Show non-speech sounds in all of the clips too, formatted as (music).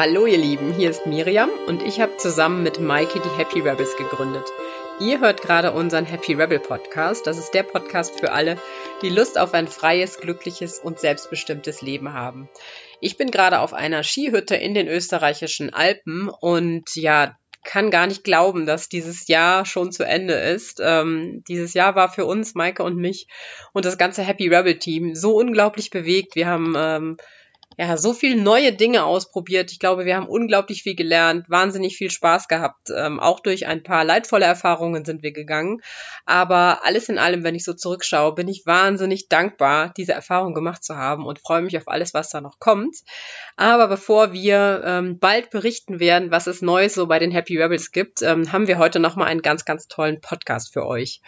Hallo ihr Lieben, hier ist Miriam und ich habe zusammen mit Maike die Happy Rebels gegründet. Ihr hört gerade unseren Happy Rebel Podcast. Das ist der Podcast für alle, die Lust auf ein freies, glückliches und selbstbestimmtes Leben haben. Ich bin gerade auf einer Skihütte in den österreichischen Alpen und ja, kann gar nicht glauben, dass dieses Jahr schon zu Ende ist. Ähm, dieses Jahr war für uns, Maike und mich und das ganze Happy Rebel Team so unglaublich bewegt. Wir haben ähm, ja, so viel neue Dinge ausprobiert. Ich glaube, wir haben unglaublich viel gelernt, wahnsinnig viel Spaß gehabt. Ähm, auch durch ein paar leidvolle Erfahrungen sind wir gegangen. Aber alles in allem, wenn ich so zurückschaue, bin ich wahnsinnig dankbar, diese Erfahrung gemacht zu haben und freue mich auf alles, was da noch kommt. Aber bevor wir ähm, bald berichten werden, was es Neues so bei den Happy Rebels gibt, ähm, haben wir heute nochmal einen ganz, ganz tollen Podcast für euch.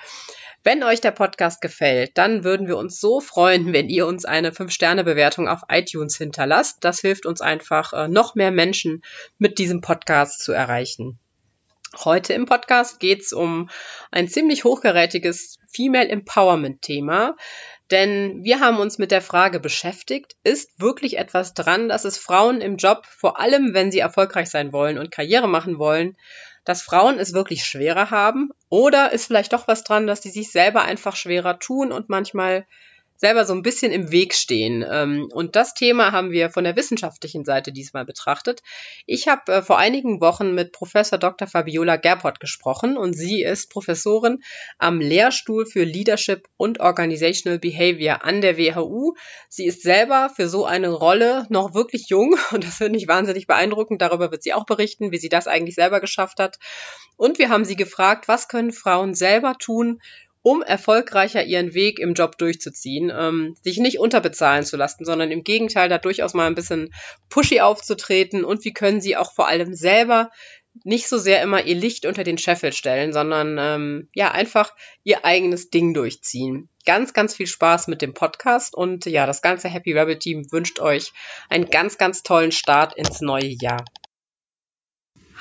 Wenn euch der Podcast gefällt, dann würden wir uns so freuen, wenn ihr uns eine 5-Sterne-Bewertung auf iTunes hinterlasst. Das hilft uns einfach, äh, noch mehr Menschen mit diesem Podcast zu erreichen. Heute im Podcast geht es um ein ziemlich hochgerätiges Female Empowerment Thema. Denn wir haben uns mit der Frage beschäftigt, ist wirklich etwas dran, dass es Frauen im Job, vor allem wenn sie erfolgreich sein wollen und Karriere machen wollen, dass Frauen es wirklich schwerer haben? Oder ist vielleicht doch was dran, dass die sich selber einfach schwerer tun und manchmal selber so ein bisschen im Weg stehen. Ähm, und das Thema haben wir von der wissenschaftlichen Seite diesmal betrachtet. Ich habe äh, vor einigen Wochen mit Professor Dr. Fabiola Gerpott gesprochen und sie ist Professorin am Lehrstuhl für Leadership und Organizational Behavior an der WHU. Sie ist selber für so eine Rolle noch wirklich jung (laughs) und das finde ich wahnsinnig beeindruckend. Darüber wird sie auch berichten, wie sie das eigentlich selber geschafft hat. Und wir haben sie gefragt, was können Frauen selber tun, um erfolgreicher ihren Weg im Job durchzuziehen, ähm, sich nicht unterbezahlen zu lassen, sondern im Gegenteil da durchaus mal ein bisschen pushy aufzutreten und wie können sie auch vor allem selber nicht so sehr immer ihr Licht unter den Scheffel stellen, sondern ähm, ja einfach ihr eigenes Ding durchziehen. Ganz, ganz viel Spaß mit dem Podcast und ja, das ganze Happy Rabbit Team wünscht euch einen ganz, ganz tollen Start ins neue Jahr.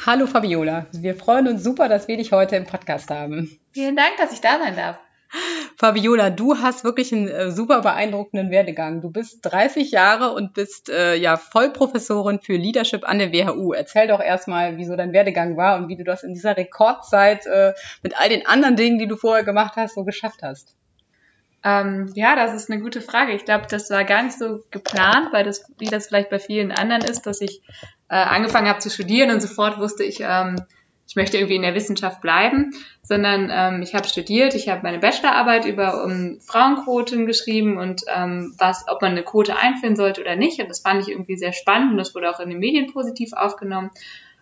Hallo Fabiola, wir freuen uns super, dass wir dich heute im Podcast haben. Vielen Dank, dass ich da sein darf. Fabiola, du hast wirklich einen äh, super beeindruckenden Werdegang. Du bist 30 Jahre und bist äh, ja Vollprofessorin für Leadership an der WHU. Erzähl doch erstmal, wieso dein Werdegang war und wie du das in dieser Rekordzeit äh, mit all den anderen Dingen, die du vorher gemacht hast, so geschafft hast. Ähm, ja, das ist eine gute Frage. Ich glaube, das war gar nicht so geplant, weil das, wie das vielleicht bei vielen anderen ist, dass ich äh, angefangen habe zu studieren und sofort wusste ich, ähm, ich möchte irgendwie in der Wissenschaft bleiben, sondern ähm, ich habe studiert, ich habe meine Bachelorarbeit über um Frauenquoten geschrieben und ähm, was, ob man eine Quote einführen sollte oder nicht. Und das fand ich irgendwie sehr spannend und das wurde auch in den Medien positiv aufgenommen.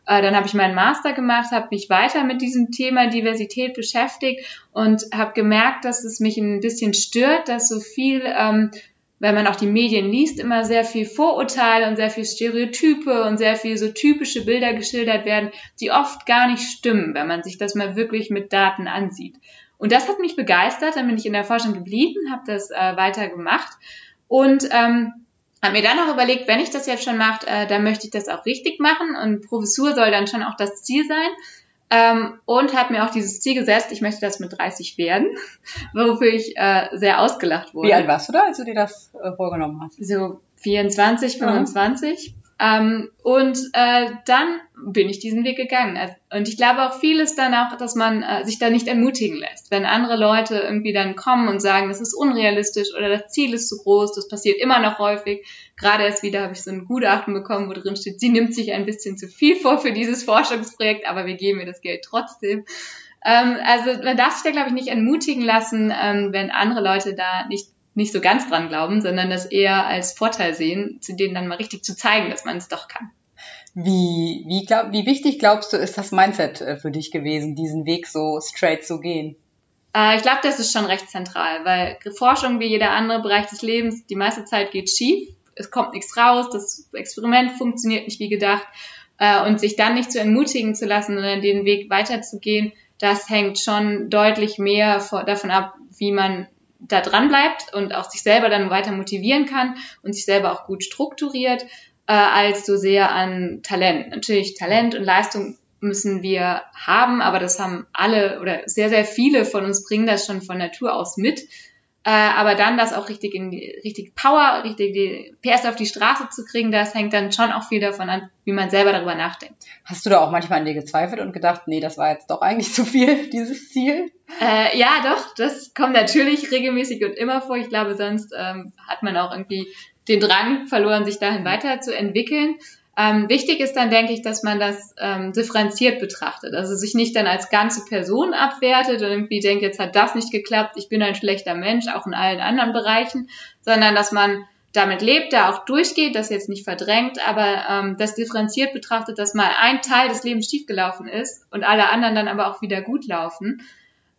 Äh, dann habe ich meinen Master gemacht, habe mich weiter mit diesem Thema Diversität beschäftigt und habe gemerkt, dass es mich ein bisschen stört, dass so viel, ähm, wenn man auch die Medien liest, immer sehr viel Vorurteile und sehr viel Stereotype und sehr viel so typische Bilder geschildert werden, die oft gar nicht stimmen, wenn man sich das mal wirklich mit Daten ansieht. Und das hat mich begeistert, dann bin ich in der Forschung geblieben, habe das äh, weiter gemacht und ähm, habe mir dann auch überlegt, wenn ich das jetzt schon mache, äh, dann möchte ich das auch richtig machen und Professur soll dann schon auch das Ziel sein. Ähm, und habe mir auch dieses Ziel gesetzt, ich möchte das mit 30 werden, (laughs) wofür ich äh, sehr ausgelacht wurde. Wie alt warst du da, als du dir das äh, vorgenommen hast? So 24, 25. Ähm, und äh, dann bin ich diesen Weg gegangen. Also, und ich glaube auch vieles dann auch, dass man äh, sich da nicht ermutigen lässt. Wenn andere Leute irgendwie dann kommen und sagen, das ist unrealistisch oder das Ziel ist zu groß, das passiert immer noch häufig. Gerade erst wieder habe ich so ein Gutachten bekommen, wo drin steht, sie nimmt sich ein bisschen zu viel vor für dieses Forschungsprojekt, aber wir geben ihr das Geld trotzdem. Ähm, also man darf sich da, glaube ich, nicht entmutigen lassen, ähm, wenn andere Leute da nicht nicht so ganz dran glauben, sondern das eher als Vorteil sehen, zu denen dann mal richtig zu zeigen, dass man es doch kann. Wie, wie, glaub, wie wichtig glaubst du, ist das Mindset äh, für dich gewesen, diesen Weg so straight zu gehen? Äh, ich glaube, das ist schon recht zentral, weil Forschung wie jeder andere Bereich des Lebens, die meiste Zeit geht schief, es kommt nichts raus, das Experiment funktioniert nicht wie gedacht äh, und sich dann nicht zu entmutigen zu lassen, sondern den Weg weiterzugehen, das hängt schon deutlich mehr davon ab, wie man da dran bleibt und auch sich selber dann weiter motivieren kann und sich selber auch gut strukturiert, äh, als so sehr an Talent. Natürlich Talent und Leistung müssen wir haben, aber das haben alle oder sehr, sehr viele von uns bringen das schon von Natur aus mit. Äh, aber dann das auch richtig in die, richtig Power, richtig die PS auf die Straße zu kriegen, das hängt dann schon auch viel davon an, wie man selber darüber nachdenkt. Hast du da auch manchmal an dir gezweifelt und gedacht, nee, das war jetzt doch eigentlich (laughs) zu viel, dieses Ziel? Äh, ja, doch, das kommt natürlich regelmäßig und immer vor. Ich glaube, sonst ähm, hat man auch irgendwie den Drang verloren, sich dahin weiterzuentwickeln. Ähm, wichtig ist dann, denke ich, dass man das ähm, differenziert betrachtet. Also sich nicht dann als ganze Person abwertet und irgendwie denkt, jetzt hat das nicht geklappt, ich bin ein schlechter Mensch, auch in allen anderen Bereichen, sondern dass man damit lebt, da auch durchgeht, das jetzt nicht verdrängt, aber ähm, das differenziert betrachtet, dass mal ein Teil des Lebens schiefgelaufen ist und alle anderen dann aber auch wieder gut laufen.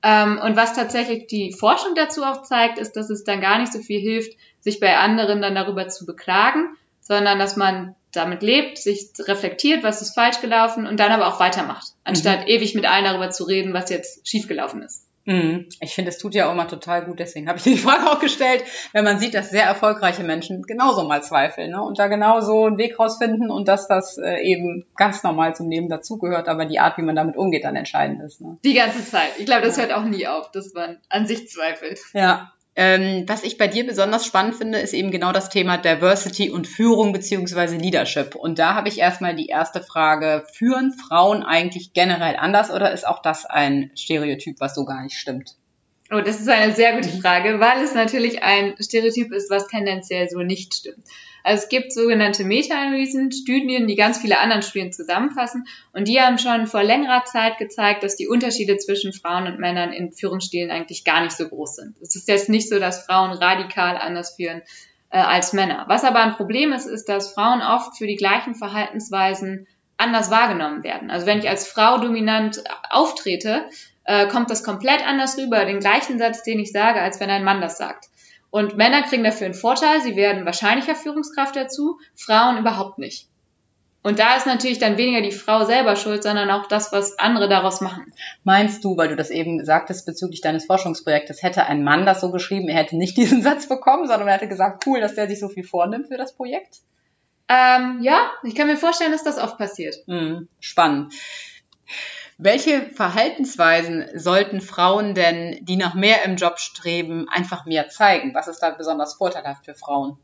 Ähm, und was tatsächlich die Forschung dazu auch zeigt, ist, dass es dann gar nicht so viel hilft, sich bei anderen dann darüber zu beklagen, sondern dass man damit lebt, sich reflektiert, was ist falsch gelaufen und dann aber auch weitermacht, anstatt mhm. ewig mit allen darüber zu reden, was jetzt schiefgelaufen ist. Mhm. Ich finde, es tut ja auch mal total gut, deswegen habe ich die (laughs) Frage auch gestellt, wenn man sieht, dass sehr erfolgreiche Menschen genauso mal zweifeln ne? und da genauso einen Weg rausfinden und dass das äh, eben ganz normal zum Leben dazugehört, aber die Art, wie man damit umgeht, dann entscheidend ist. Ne? Die ganze Zeit. Ich glaube, das ja. hört auch nie auf, dass man an sich zweifelt. Ja, ähm, was ich bei dir besonders spannend finde, ist eben genau das Thema Diversity und Führung beziehungsweise Leadership. Und da habe ich erstmal die erste Frage, führen Frauen eigentlich generell anders oder ist auch das ein Stereotyp, was so gar nicht stimmt? Oh, das ist eine sehr gute Frage, weil es natürlich ein Stereotyp ist, was tendenziell so nicht stimmt. Also es gibt sogenannte Meta-Analysen, Studien, die ganz viele anderen Studien zusammenfassen und die haben schon vor längerer Zeit gezeigt, dass die Unterschiede zwischen Frauen und Männern in Führungsstilen eigentlich gar nicht so groß sind. Es ist jetzt nicht so, dass Frauen radikal anders führen äh, als Männer. Was aber ein Problem ist, ist, dass Frauen oft für die gleichen Verhaltensweisen anders wahrgenommen werden. Also wenn ich als Frau dominant auftrete, äh, kommt das komplett anders rüber, den gleichen Satz, den ich sage, als wenn ein Mann das sagt. Und Männer kriegen dafür einen Vorteil, sie werden wahrscheinlicher Führungskraft dazu, Frauen überhaupt nicht. Und da ist natürlich dann weniger die Frau selber schuld, sondern auch das, was andere daraus machen. Meinst du, weil du das eben sagtest bezüglich deines Forschungsprojektes, hätte ein Mann das so geschrieben, er hätte nicht (laughs) diesen Satz bekommen, sondern er hätte gesagt, cool, dass der sich so viel vornimmt für das Projekt? Ähm, ja, ich kann mir vorstellen, dass das oft passiert. Mhm, spannend. Welche Verhaltensweisen sollten Frauen denn, die nach mehr im Job streben, einfach mehr zeigen? Was ist da besonders vorteilhaft für Frauen?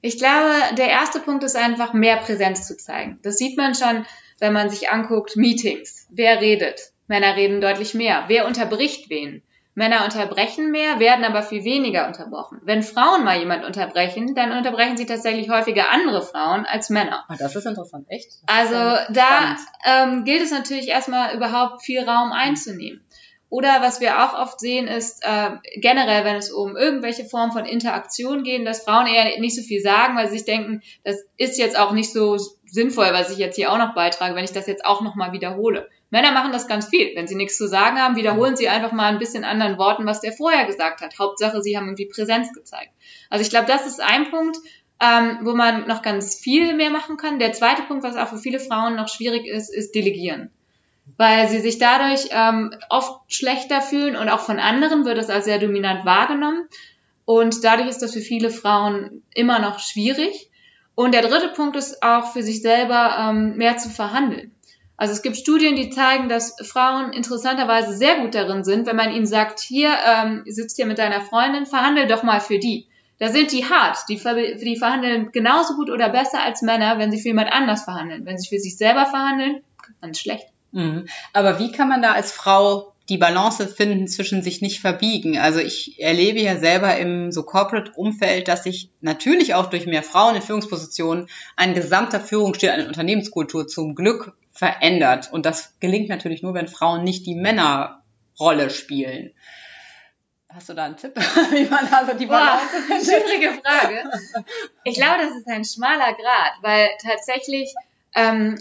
Ich glaube, der erste Punkt ist einfach mehr Präsenz zu zeigen. Das sieht man schon, wenn man sich anguckt, Meetings. Wer redet? Männer reden deutlich mehr. Wer unterbricht wen? Männer unterbrechen mehr, werden aber viel weniger unterbrochen. Wenn Frauen mal jemand unterbrechen, dann unterbrechen sie tatsächlich häufiger andere Frauen als Männer. Ah, das ist interessant, echt? Also da ähm, gilt es natürlich erstmal überhaupt viel Raum einzunehmen. Oder was wir auch oft sehen, ist äh, generell, wenn es um irgendwelche Formen von Interaktion geht, dass Frauen eher nicht so viel sagen, weil sie sich denken, das ist jetzt auch nicht so sinnvoll, was ich jetzt hier auch noch beitrage, wenn ich das jetzt auch nochmal wiederhole. Männer machen das ganz viel. Wenn sie nichts zu sagen haben, wiederholen sie einfach mal ein bisschen anderen Worten, was der vorher gesagt hat. Hauptsache, sie haben irgendwie Präsenz gezeigt. Also ich glaube, das ist ein Punkt, ähm, wo man noch ganz viel mehr machen kann. Der zweite Punkt, was auch für viele Frauen noch schwierig ist, ist Delegieren. Weil sie sich dadurch ähm, oft schlechter fühlen und auch von anderen wird es als sehr dominant wahrgenommen. Und dadurch ist das für viele Frauen immer noch schwierig. Und der dritte Punkt ist auch für sich selber ähm, mehr zu verhandeln. Also es gibt Studien, die zeigen, dass Frauen interessanterweise sehr gut darin sind, wenn man ihnen sagt, hier ähm, sitzt hier mit deiner Freundin, verhandel doch mal für die. Da sind die hart. Die, die verhandeln genauso gut oder besser als Männer, wenn sie für jemand anders verhandeln. Wenn sie für sich selber verhandeln, dann schlecht. Mhm. Aber wie kann man da als Frau die Balance finden zwischen sich nicht verbiegen. Also ich erlebe ja selber im so Corporate-Umfeld, dass sich natürlich auch durch mehr Frauen in Führungspositionen ein gesamter Führungsstil, eine Unternehmenskultur zum Glück verändert. Und das gelingt natürlich nur, wenn Frauen nicht die Männerrolle spielen. Hast du da einen Tipp, (laughs) wie man also die Balance (laughs) Boah, Schwierige Frage. Ich glaube, das ist ein schmaler Grad, weil tatsächlich ähm,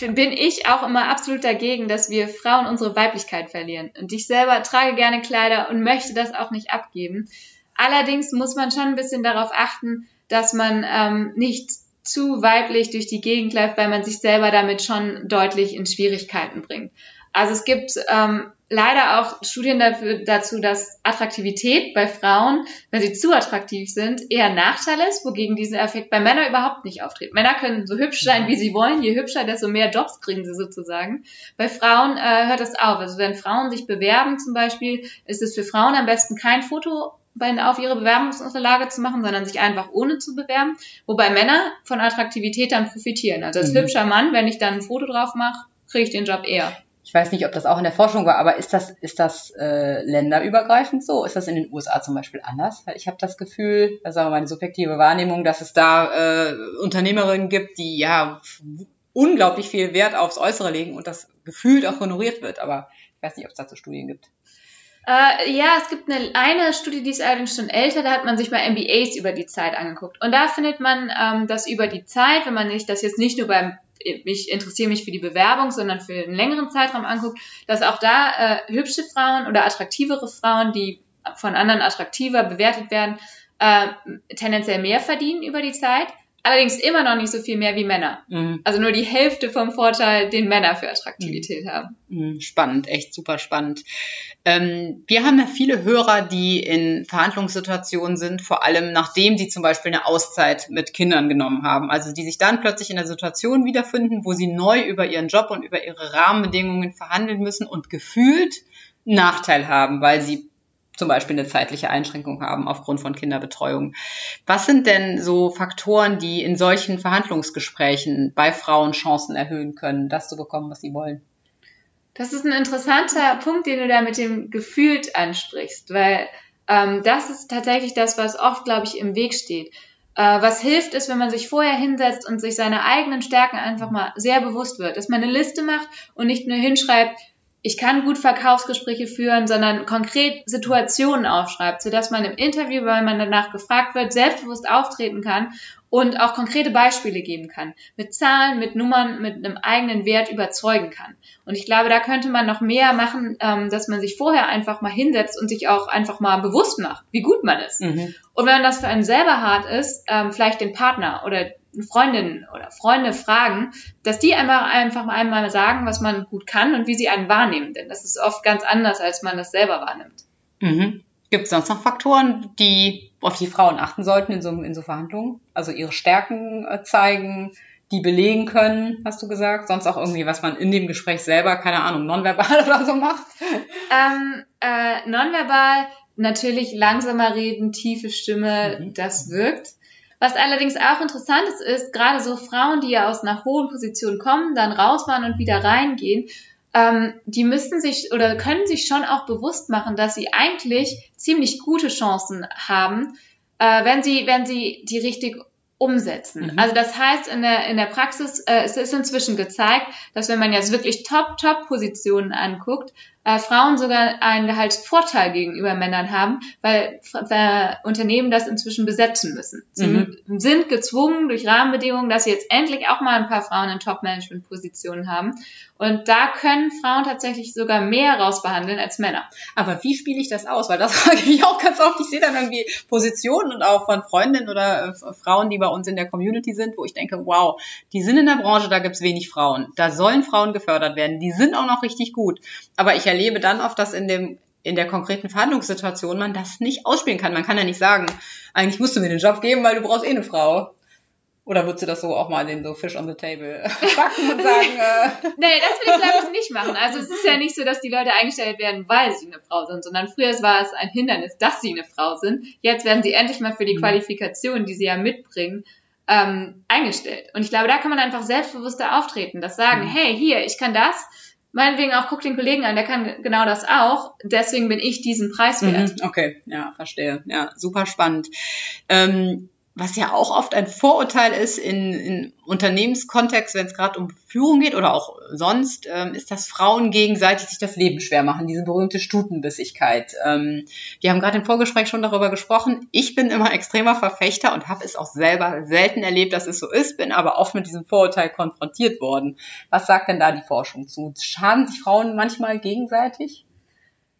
bin ich auch immer absolut dagegen, dass wir Frauen unsere Weiblichkeit verlieren. Und ich selber trage gerne Kleider und möchte das auch nicht abgeben. Allerdings muss man schon ein bisschen darauf achten, dass man ähm, nicht zu weiblich durch die Gegend läuft, weil man sich selber damit schon deutlich in Schwierigkeiten bringt. Also es gibt ähm, leider auch Studien dafür, dazu, dass Attraktivität bei Frauen, wenn sie zu attraktiv sind, eher ein Nachteil ist, wogegen dieser Effekt bei Männern überhaupt nicht auftritt. Männer können so hübsch sein, wie sie wollen. Je hübscher, desto mehr Jobs kriegen sie sozusagen. Bei Frauen äh, hört das auf. Also wenn Frauen sich bewerben zum Beispiel, ist es für Frauen am besten kein Foto auf ihre Bewerbungsunterlage zu machen, sondern sich einfach ohne zu bewerben. Wobei Männer von Attraktivität dann profitieren. Also als mhm. hübscher Mann, wenn ich dann ein Foto drauf mache, kriege ich den Job eher. Ich weiß nicht, ob das auch in der Forschung war, aber ist das, ist das äh, länderübergreifend so? Ist das in den USA zum Beispiel anders? Weil ich habe das Gefühl, das ist aber meine subjektive Wahrnehmung, dass es da äh, Unternehmerinnen gibt, die ja unglaublich viel Wert aufs Äußere legen und das gefühlt auch honoriert wird. Aber ich weiß nicht, ob es dazu Studien gibt. Äh, ja, es gibt eine, eine Studie, die ist allerdings schon älter, da hat man sich mal MBAs über die Zeit angeguckt. Und da findet man, ähm, dass über die Zeit, wenn man sich das jetzt nicht nur beim ich interessiere mich für die Bewerbung, sondern für einen längeren Zeitraum anguckt, dass auch da äh, hübsche Frauen oder attraktivere Frauen, die von anderen attraktiver bewertet werden, äh, tendenziell mehr verdienen über die Zeit. Allerdings immer noch nicht so viel mehr wie Männer. Mhm. Also nur die Hälfte vom Vorteil, den Männer für Attraktivität mhm. haben. Mhm. Spannend, echt super spannend. Ähm, wir haben ja viele Hörer, die in Verhandlungssituationen sind, vor allem nachdem sie zum Beispiel eine Auszeit mit Kindern genommen haben. Also die sich dann plötzlich in der Situation wiederfinden, wo sie neu über ihren Job und über ihre Rahmenbedingungen verhandeln müssen und gefühlt Nachteil haben, weil sie zum Beispiel eine zeitliche Einschränkung haben aufgrund von Kinderbetreuung. Was sind denn so Faktoren, die in solchen Verhandlungsgesprächen bei Frauen Chancen erhöhen können, das zu bekommen, was sie wollen? Das ist ein interessanter Punkt, den du da mit dem gefühlt ansprichst, weil ähm, das ist tatsächlich das, was oft, glaube ich, im Weg steht. Äh, was hilft, ist, wenn man sich vorher hinsetzt und sich seine eigenen Stärken einfach mal sehr bewusst wird, dass man eine Liste macht und nicht nur hinschreibt, ich kann gut Verkaufsgespräche führen, sondern konkret Situationen aufschreibt, sodass man im Interview, weil man danach gefragt wird, selbstbewusst auftreten kann und auch konkrete Beispiele geben kann, mit Zahlen, mit Nummern, mit einem eigenen Wert überzeugen kann. Und ich glaube, da könnte man noch mehr machen, ähm, dass man sich vorher einfach mal hinsetzt und sich auch einfach mal bewusst macht, wie gut man ist. Mhm. Und wenn das für einen selber hart ist, ähm, vielleicht den Partner oder Freundinnen oder Freunde fragen, dass die einfach, einfach einmal sagen, was man gut kann und wie sie einen wahrnehmen. Denn das ist oft ganz anders, als man das selber wahrnimmt. Mhm. Gibt es sonst noch Faktoren, die auf die Frauen achten sollten in so, in so Verhandlungen? Also ihre Stärken äh, zeigen, die belegen können, hast du gesagt? Sonst auch irgendwie, was man in dem Gespräch selber, keine Ahnung, nonverbal (laughs) oder so macht? Ähm, äh, nonverbal, natürlich langsamer reden, tiefe Stimme, mhm. das wirkt. Was allerdings auch interessant ist, ist, gerade so Frauen, die ja aus einer hohen Position kommen, dann rausfahren und wieder reingehen, ähm, die müssen sich oder können sich schon auch bewusst machen, dass sie eigentlich ziemlich gute Chancen haben, äh, wenn sie, wenn sie die richtig umsetzen. Mhm. Also das heißt, in der, in der Praxis, äh, es ist inzwischen gezeigt, dass wenn man jetzt wirklich Top-Top-Positionen anguckt, äh, Frauen sogar einen Gehaltsvorteil gegenüber Männern haben, weil äh, Unternehmen das inzwischen besetzen müssen. Sie mhm. sind gezwungen durch Rahmenbedingungen, dass sie jetzt endlich auch mal ein paar Frauen in Top-Management-Positionen haben. Und da können Frauen tatsächlich sogar mehr rausbehandeln als Männer. Aber wie spiele ich das aus? Weil das (laughs) frage ich mich auch ganz oft. Ich sehe dann irgendwie Positionen und auch von Freundinnen oder äh, Frauen, die bei uns in der Community sind, wo ich denke, wow, die sind in der Branche, da gibt's wenig Frauen. Da sollen Frauen gefördert werden. Die sind auch noch richtig gut. Aber ich erlebe dann oft, dass in dem in der konkreten Verhandlungssituation man das nicht ausspielen kann. Man kann ja nicht sagen, eigentlich musst du mir den Job geben, weil du brauchst eh eine Frau. Oder würdest du das so auch mal den so Fish on the Table (laughs) backen und sagen? Äh (laughs) nee, das will ich glaube ich nicht machen. Also es ist ja nicht so, dass die Leute eingestellt werden, weil sie eine Frau sind, sondern früher war es ein Hindernis, dass sie eine Frau sind. Jetzt werden sie endlich mal für die mhm. Qualifikation, die sie ja mitbringen, ähm, eingestellt. Und ich glaube, da kann man einfach selbstbewusster auftreten, das sagen, mhm. hey, hier, ich kann das, meinetwegen auch, guck den Kollegen an, der kann genau das auch. Deswegen bin ich diesen Preis wert. Mhm, okay, ja, verstehe. Ja, super spannend. Ähm, was ja auch oft ein Vorurteil ist in, in Unternehmenskontext, wenn es gerade um Führung geht oder auch sonst, ähm, ist, dass Frauen gegenseitig sich das Leben schwer machen, diese berühmte Stutenbissigkeit. Ähm, wir haben gerade im Vorgespräch schon darüber gesprochen. Ich bin immer extremer Verfechter und habe es auch selber selten erlebt, dass es so ist, bin aber oft mit diesem Vorurteil konfrontiert worden. Was sagt denn da die Forschung zu? Schaden sich Frauen manchmal gegenseitig?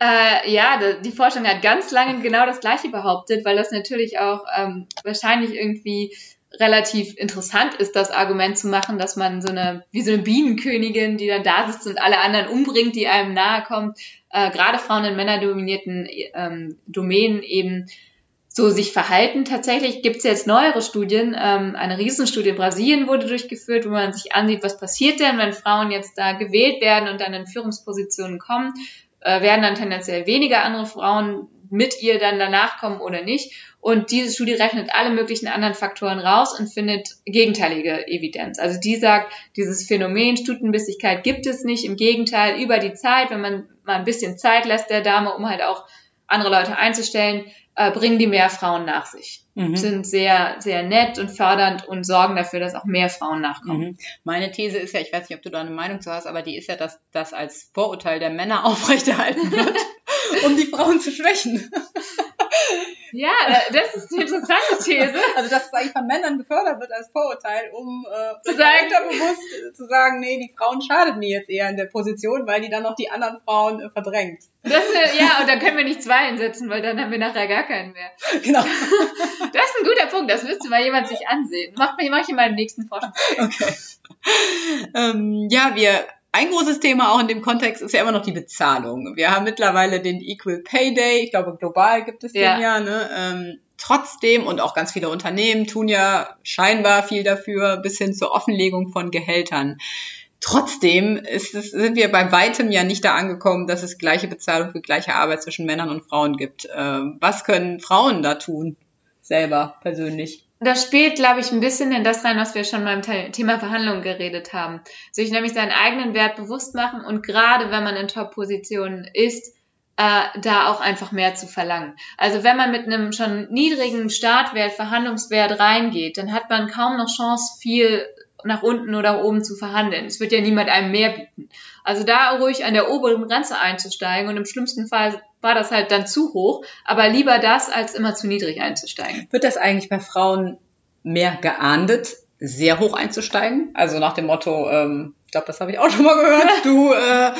Äh, ja, die Forschung hat ganz lange genau das Gleiche behauptet, weil das natürlich auch ähm, wahrscheinlich irgendwie relativ interessant ist, das Argument zu machen, dass man so eine, wie so eine Bienenkönigin, die dann da sitzt und alle anderen umbringt, die einem nahe kommt, äh, gerade Frauen in männerdominierten ähm, Domänen eben so sich verhalten. Tatsächlich gibt es jetzt neuere Studien. Ähm, eine Riesenstudie in Brasilien wurde durchgeführt, wo man sich ansieht, was passiert denn, wenn Frauen jetzt da gewählt werden und dann in Führungspositionen kommen äh, werden dann tendenziell weniger andere Frauen mit ihr dann danach kommen oder nicht. Und diese Studie rechnet alle möglichen anderen Faktoren raus und findet gegenteilige Evidenz. Also die sagt, dieses Phänomen Stutenbissigkeit gibt es nicht. Im Gegenteil, über die Zeit, wenn man mal ein bisschen Zeit lässt der Dame, um halt auch andere Leute einzustellen, äh, bringen die mehr Frauen nach sich. Mhm. Sind sehr, sehr nett und fördernd und sorgen dafür, dass auch mehr Frauen nachkommen. Mhm. Meine These ist ja, ich weiß nicht, ob du da eine Meinung zu hast, aber die ist ja, dass das als Vorurteil der Männer (laughs) aufrechterhalten wird, (laughs) um die Frauen zu schwächen. (laughs) Ja, das ist eine interessante These. Also, dass es eigentlich von Männern gefördert wird als Vorurteil, um äh, zu sagen, unterbewusst zu sagen, nee, die Frauen schadet mir jetzt eher in der Position, weil die dann noch die anderen Frauen äh, verdrängt. Das, äh, ja, und dann können wir nicht zwei einsetzen, weil dann haben wir nachher gar keinen mehr. Genau. (laughs) Das ist ein guter Punkt, das müsste mal jemand sich ansehen. Mach, mach ich mal im nächsten Forschung. Okay. Ähm, ja, wir ein großes Thema auch in dem Kontext ist ja immer noch die Bezahlung. Wir haben mittlerweile den Equal Pay Day, ich glaube global gibt es ja. den ja. Ne? Ähm, trotzdem und auch ganz viele Unternehmen tun ja scheinbar viel dafür, bis hin zur Offenlegung von Gehältern. Trotzdem ist es, sind wir bei weitem ja nicht da angekommen, dass es gleiche Bezahlung für gleiche Arbeit zwischen Männern und Frauen gibt. Ähm, was können Frauen da tun, selber persönlich? Das spielt, glaube ich, ein bisschen in das rein, was wir schon beim Thema Verhandlungen geredet haben. Sich nämlich seinen eigenen Wert bewusst machen und gerade wenn man in Top-Positionen ist, äh, da auch einfach mehr zu verlangen. Also wenn man mit einem schon niedrigen Startwert, Verhandlungswert reingeht, dann hat man kaum noch Chance, viel nach unten oder oben zu verhandeln. Es wird ja niemand einem mehr bieten. Also da ruhig an der oberen Grenze einzusteigen und im schlimmsten Fall war das halt dann zu hoch, aber lieber das, als immer zu niedrig einzusteigen. Wird das eigentlich bei Frauen mehr geahndet, sehr hoch einzusteigen? Also nach dem Motto, ähm, ich glaube, das habe ich auch schon mal gehört, (laughs) du, äh,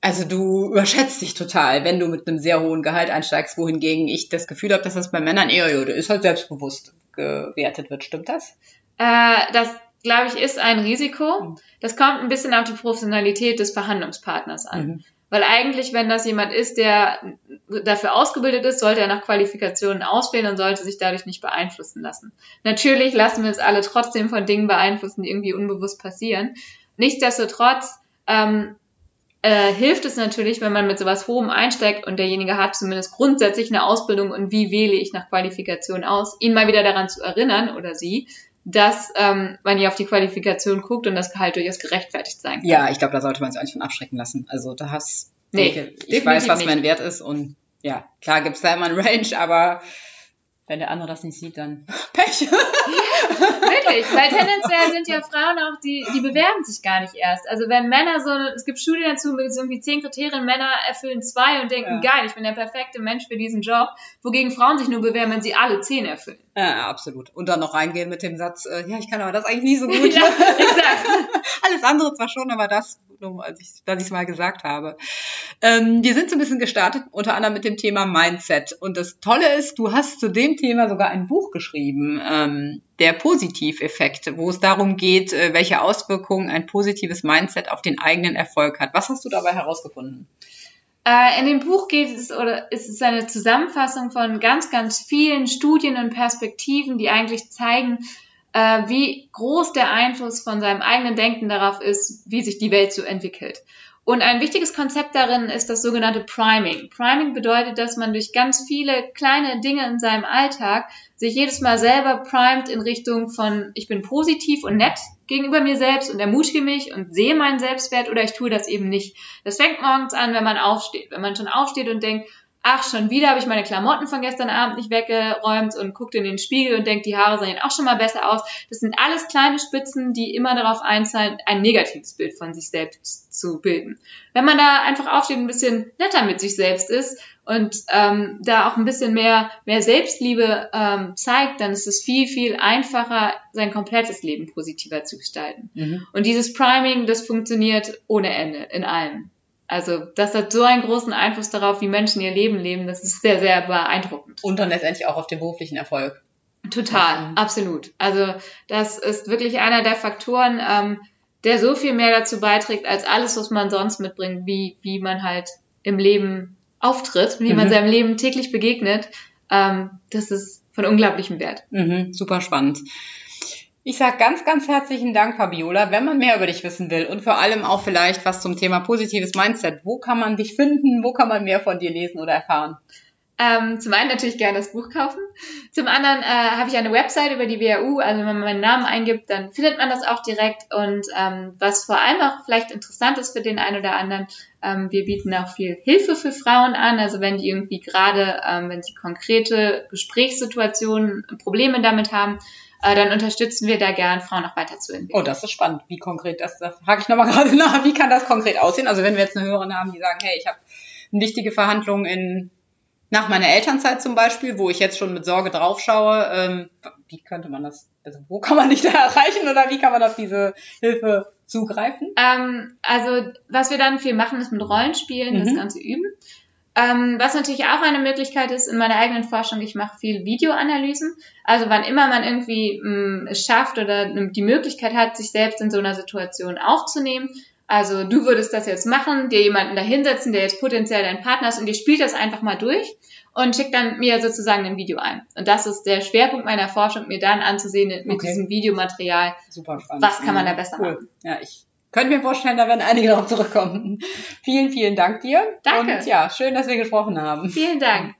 also du überschätzt dich total, wenn du mit einem sehr hohen Gehalt einsteigst, wohingegen ich das Gefühl habe, dass das bei Männern eher, ja, ist halt selbstbewusst gewertet wird. Stimmt das? Äh, das glaube ich, ist ein Risiko. Mhm. Das kommt ein bisschen auf die Professionalität des Verhandlungspartners an. Mhm. Weil eigentlich, wenn das jemand ist, der dafür ausgebildet ist, sollte er nach Qualifikationen auswählen und sollte sich dadurch nicht beeinflussen lassen. Natürlich lassen wir uns alle trotzdem von Dingen beeinflussen, die irgendwie unbewusst passieren. Nichtsdestotrotz ähm, äh, hilft es natürlich, wenn man mit sowas Hohem einsteigt und derjenige hat zumindest grundsätzlich eine Ausbildung und wie wähle ich nach Qualifikation aus, ihn mal wieder daran zu erinnern oder sie, dass ähm, man hier auf die Qualifikation guckt und das Gehalt durchaus gerechtfertigt sein kann. Ja, ich glaube, da sollte man sich auch nicht von abschrecken lassen. Also da hast nee, ich, ich weiß, was nicht. mein Wert ist und ja, klar gibt's da immer ein Range, aber wenn der andere das nicht sieht, dann (laughs) Pech. (laughs) Wirklich, weil tendenziell sind ja Frauen auch, die, die bewerben sich gar nicht erst. Also wenn Männer so, es gibt Studien dazu mit so irgendwie zehn Kriterien, Männer erfüllen zwei und denken, ja. geil, ich bin der perfekte Mensch für diesen Job, wogegen Frauen sich nur bewerben, wenn sie alle zehn erfüllen. Ja, absolut. Und dann noch reingehen mit dem Satz, äh, ja, ich kann aber das eigentlich nie so gut. (laughs) ja, exakt. (laughs) Alles andere zwar schon, aber das nur als ich es mal gesagt habe. Ähm, wir sind so ein bisschen gestartet, unter anderem mit dem Thema Mindset. Und das Tolle ist, du hast zu dem Thema sogar ein Buch geschrieben, ähm, der Positiveffekt, wo es darum geht, äh, welche Auswirkungen ein positives Mindset auf den eigenen Erfolg hat. Was hast du dabei herausgefunden? Äh, in dem Buch geht es oder ist es eine Zusammenfassung von ganz, ganz vielen Studien und Perspektiven, die eigentlich zeigen, äh, wie groß der Einfluss von seinem eigenen Denken darauf ist, wie sich die Welt so entwickelt. Und ein wichtiges Konzept darin ist das sogenannte Priming. Priming bedeutet, dass man durch ganz viele kleine Dinge in seinem Alltag sich jedes Mal selber primet in Richtung von ich bin positiv und nett gegenüber mir selbst und ermutige mich und sehe meinen Selbstwert oder ich tue das eben nicht. Das fängt morgens an, wenn man aufsteht. Wenn man schon aufsteht und denkt, ach, schon wieder habe ich meine Klamotten von gestern Abend nicht weggeräumt und guckt in den Spiegel und denkt, die Haare sehen auch schon mal besser aus. Das sind alles kleine Spitzen, die immer darauf einzahlen, ein negatives Bild von sich selbst zu bilden. Wenn man da einfach aufsteht und ein bisschen netter mit sich selbst ist und ähm, da auch ein bisschen mehr, mehr Selbstliebe ähm, zeigt, dann ist es viel, viel einfacher, sein komplettes Leben positiver zu gestalten. Mhm. Und dieses Priming, das funktioniert ohne Ende in allem. Also das hat so einen großen Einfluss darauf, wie Menschen ihr Leben leben. Das ist sehr, sehr beeindruckend. Und dann letztendlich auch auf den beruflichen Erfolg. Total, mhm. absolut. Also das ist wirklich einer der Faktoren, ähm, der so viel mehr dazu beiträgt, als alles, was man sonst mitbringt, wie, wie man halt im Leben auftritt, wie mhm. man seinem Leben täglich begegnet. Ähm, das ist von unglaublichem Wert. Mhm, super spannend. Ich sage ganz, ganz herzlichen Dank, Fabiola. Wenn man mehr über dich wissen will und vor allem auch vielleicht was zum Thema positives Mindset, wo kann man dich finden? Wo kann man mehr von dir lesen oder erfahren? Ähm, zum einen natürlich gerne das Buch kaufen. Zum anderen äh, habe ich eine Website über die WHU, also wenn man meinen Namen eingibt, dann findet man das auch direkt. Und ähm, was vor allem auch vielleicht interessant ist für den einen oder anderen, ähm, wir bieten auch viel Hilfe für Frauen an. Also wenn die irgendwie gerade, ähm, wenn sie konkrete Gesprächssituationen, Probleme damit haben, äh, dann unterstützen wir da gern, Frauen auch weiterzuentwickeln. Oh, das ist spannend. Wie konkret das, das frage ich nochmal (laughs) gerade nach. Wie kann das konkret aussehen? Also wenn wir jetzt eine Hörerin haben, die sagen, hey, ich habe eine wichtige Verhandlung in nach meiner Elternzeit zum Beispiel, wo ich jetzt schon mit Sorge draufschaue, ähm, wie könnte man das, also wo kann man dich (laughs) da erreichen oder wie kann man auf diese Hilfe zugreifen? Ähm, also was wir dann viel machen, ist mit Rollenspielen mhm. das Ganze üben. Ähm, was natürlich auch eine Möglichkeit ist in meiner eigenen Forschung, ich mache viel Videoanalysen. Also wann immer man irgendwie mh, mm, es schafft oder die Möglichkeit hat, sich selbst in so einer Situation aufzunehmen, also du würdest das jetzt machen, dir jemanden da hinsetzen, der jetzt potenziell dein Partner ist und ihr spielt das einfach mal durch und schickt dann mir sozusagen ein Video ein. Und das ist der Schwerpunkt meiner Forschung, mir dann anzusehen mit okay. diesem Videomaterial, Super spannend. was kann man da besser cool. machen. Ja, ich könnte mir vorstellen, da werden einige darauf zurückkommen. vielen, vielen Dank dir. Danke. Und ja, schön, dass wir gesprochen haben. Vielen Dank.